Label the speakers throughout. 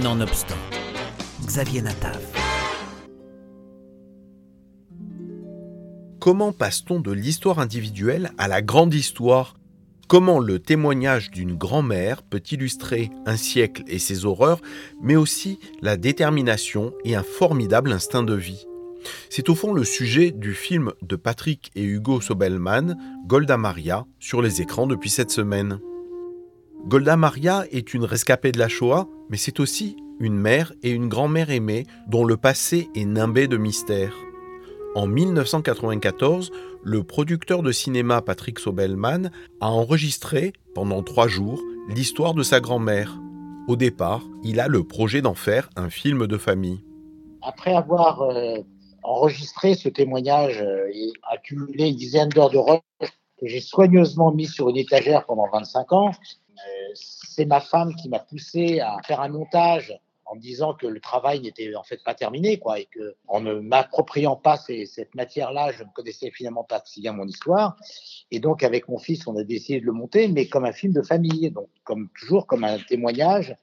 Speaker 1: Nonobstant, Xavier Natav.
Speaker 2: Comment passe-t-on de l'histoire individuelle à la grande histoire? Comment le témoignage d'une grand-mère peut illustrer un siècle et ses horreurs, mais aussi la détermination et un formidable instinct de vie? C'est au fond le sujet du film de Patrick et Hugo Sobelman, Golda Maria, sur les écrans depuis cette semaine. Golda Maria est une rescapée de la Shoah, mais c'est aussi une mère et une grand-mère aimée dont le passé est nimbé de mystères. En 1994, le producteur de cinéma Patrick Sobelman a enregistré, pendant trois jours, l'histoire de sa grand-mère. Au départ, il a le projet d'en faire un film de famille.
Speaker 3: Après avoir euh, enregistré ce témoignage euh, et accumulé une dizaine d'heures de rush que j'ai soigneusement mis sur une étagère pendant 25 ans, c'est ma femme qui m'a poussé à faire un montage en me disant que le travail n'était en fait pas terminé, quoi, et que en ne m'appropriant pas cette matière-là, je ne connaissais finalement pas si bien mon histoire. Et donc, avec mon fils, on a décidé de le monter, mais comme un film de famille, donc comme toujours comme un témoignage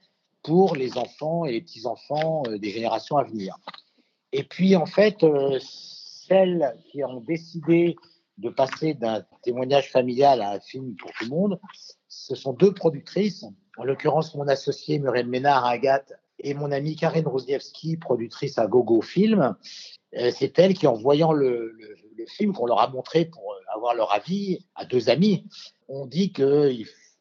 Speaker 3: pour les enfants et les petits-enfants euh, des générations à venir. Et puis, en fait, euh, celles qui ont décidé de passer d'un témoignage familial à un film pour tout le monde, ce sont deux productrices, en l'occurrence mon associé Muriel Ménard à Agathe et mon amie Karine Rosniewski, productrice à Gogo Film. Euh, c'est elle qui, en voyant le, film qu'on leur a montré pour euh, avoir leur avis à deux amis, ont dit que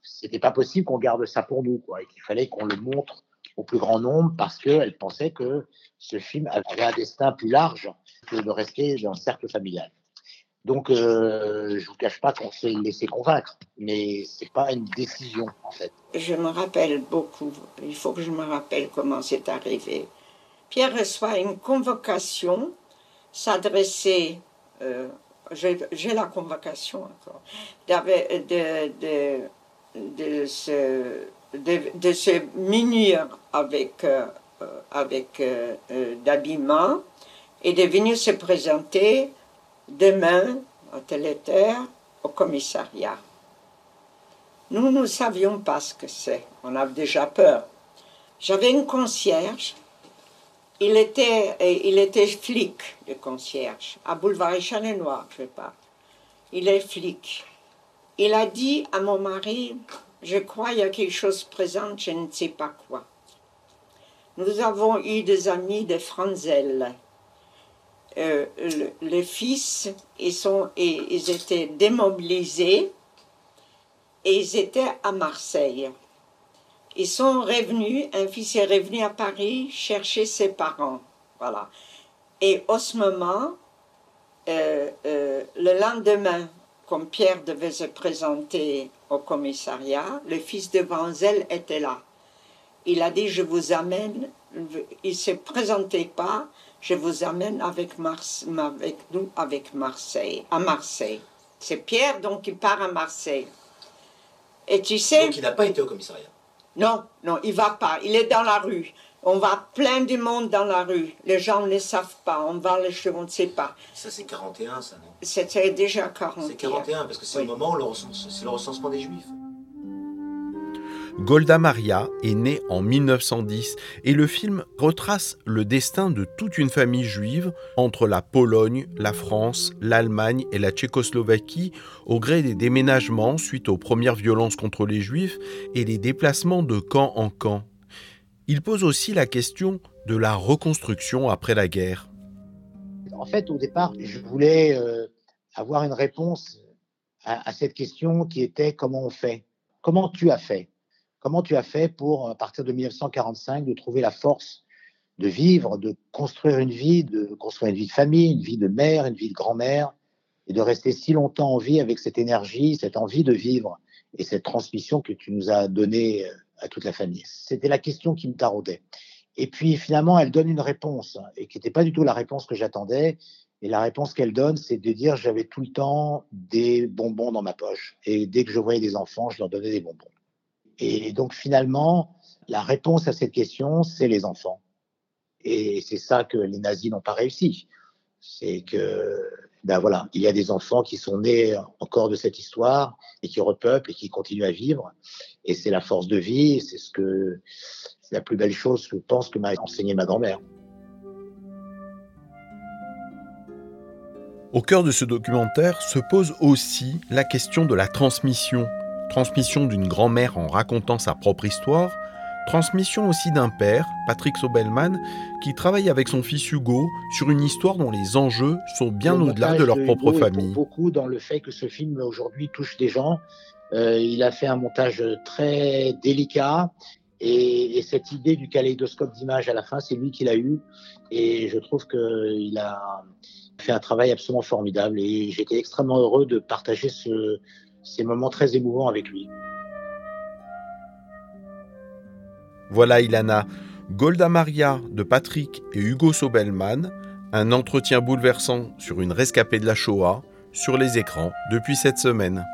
Speaker 3: c'était pas possible qu'on garde ça pour nous, quoi, et qu'il fallait qu'on le montre au plus grand nombre parce qu'elles pensaient que ce film avait un destin plus large que de rester dans le cercle familial. Donc, euh, je vous cache pas qu'on s'est laissé convaincre, mais c'est pas une décision en fait.
Speaker 4: Je me rappelle beaucoup. Il faut que je me rappelle comment c'est arrivé. Pierre reçoit une convocation s'adresser. Euh, j'ai la convocation encore. De, de, de, se, de, se munir avec, euh, avec euh, d'habillement et de venir se présenter demain, à telle terre, au commissariat. Nous ne savions pas ce que c'est. On avait déjà peur. J'avais une concierge. Il était, il était flic, le concierge, à Boulevard Échange-Noir, je pas. Il est flic. Il a dit à mon mari, je crois qu'il y a quelque chose présent, je ne sais pas quoi. Nous avons eu des amis de Franzel euh, les fils, ils, sont, ils étaient démobilisés et ils étaient à Marseille. Ils sont revenus, un fils est revenu à Paris chercher ses parents. Voilà. Et au ce moment, euh, euh, le lendemain, comme Pierre devait se présenter au commissariat, le fils de Vanzel était là. Il a dit, je vous amène, il ne se présentait pas, je vous amène avec, avec nous avec Marseille, à Marseille. C'est Pierre donc qui part à Marseille. Et tu sais.
Speaker 5: Donc il n'a pas été au commissariat.
Speaker 4: Non, non, il va pas. Il est dans la rue. On va plein du monde dans la rue. Les gens ne savent pas. On va les cheveux, on ne sait pas.
Speaker 5: Ça, c'est 41, ça, non?
Speaker 4: C'était déjà 41.
Speaker 5: C'est 41, parce que c'est le moment où c'est le recensement des Juifs.
Speaker 2: Golda Maria est née en 1910 et le film retrace le destin de toute une famille juive entre la Pologne, la France, l'Allemagne et la Tchécoslovaquie au gré des déménagements suite aux premières violences contre les juifs et les déplacements de camp en camp. Il pose aussi la question de la reconstruction après la guerre.
Speaker 3: En fait, au départ, je voulais euh, avoir une réponse à cette question qui était comment on fait? Comment tu as fait? Comment tu as fait pour, à partir de 1945, de trouver la force de vivre, de construire une vie, de construire une vie de famille, une vie de mère, une vie de grand-mère, et de rester si longtemps en vie avec cette énergie, cette envie de vivre et cette transmission que tu nous as donnée euh, à toute la famille? C'était la question qui me taraudait. Et puis finalement, elle donne une réponse, et qui n'était pas du tout la réponse que j'attendais. Et la réponse qu'elle donne, c'est de dire j'avais tout le temps des bonbons dans ma poche. Et dès que je voyais des enfants, je leur donnais des bonbons. Et donc finalement, la réponse à cette question, c'est les enfants. Et c'est ça que les nazis n'ont pas réussi. C'est que, ben voilà, il y a des enfants qui sont nés encore de cette histoire et qui repeuplent et qui continuent à vivre. Et c'est la force de vie, c'est ce que, c'est la plus belle chose, je pense, que m'a enseigné ma grand-mère.
Speaker 2: Au cœur de ce documentaire se pose aussi la question de la transmission. Transmission d'une grand-mère en racontant sa propre histoire, transmission aussi d'un père, Patrick Sobelman, qui travaille avec son fils Hugo sur une histoire dont les enjeux sont bien au-delà de leur propre famille.
Speaker 3: Beaucoup dans le fait que ce film aujourd'hui touche des gens. Euh, il a fait un montage très délicat et, et cette idée du kaléidoscope d'images à la fin, c'est lui qui l'a eu. Et je trouve qu'il a fait un travail absolument formidable et j'étais extrêmement heureux de partager ce, ces moments très émouvants avec lui.
Speaker 2: Voilà Ilana, Golda Maria de Patrick et Hugo Sobelman, un entretien bouleversant sur une rescapée de la Shoah sur les écrans depuis cette semaine.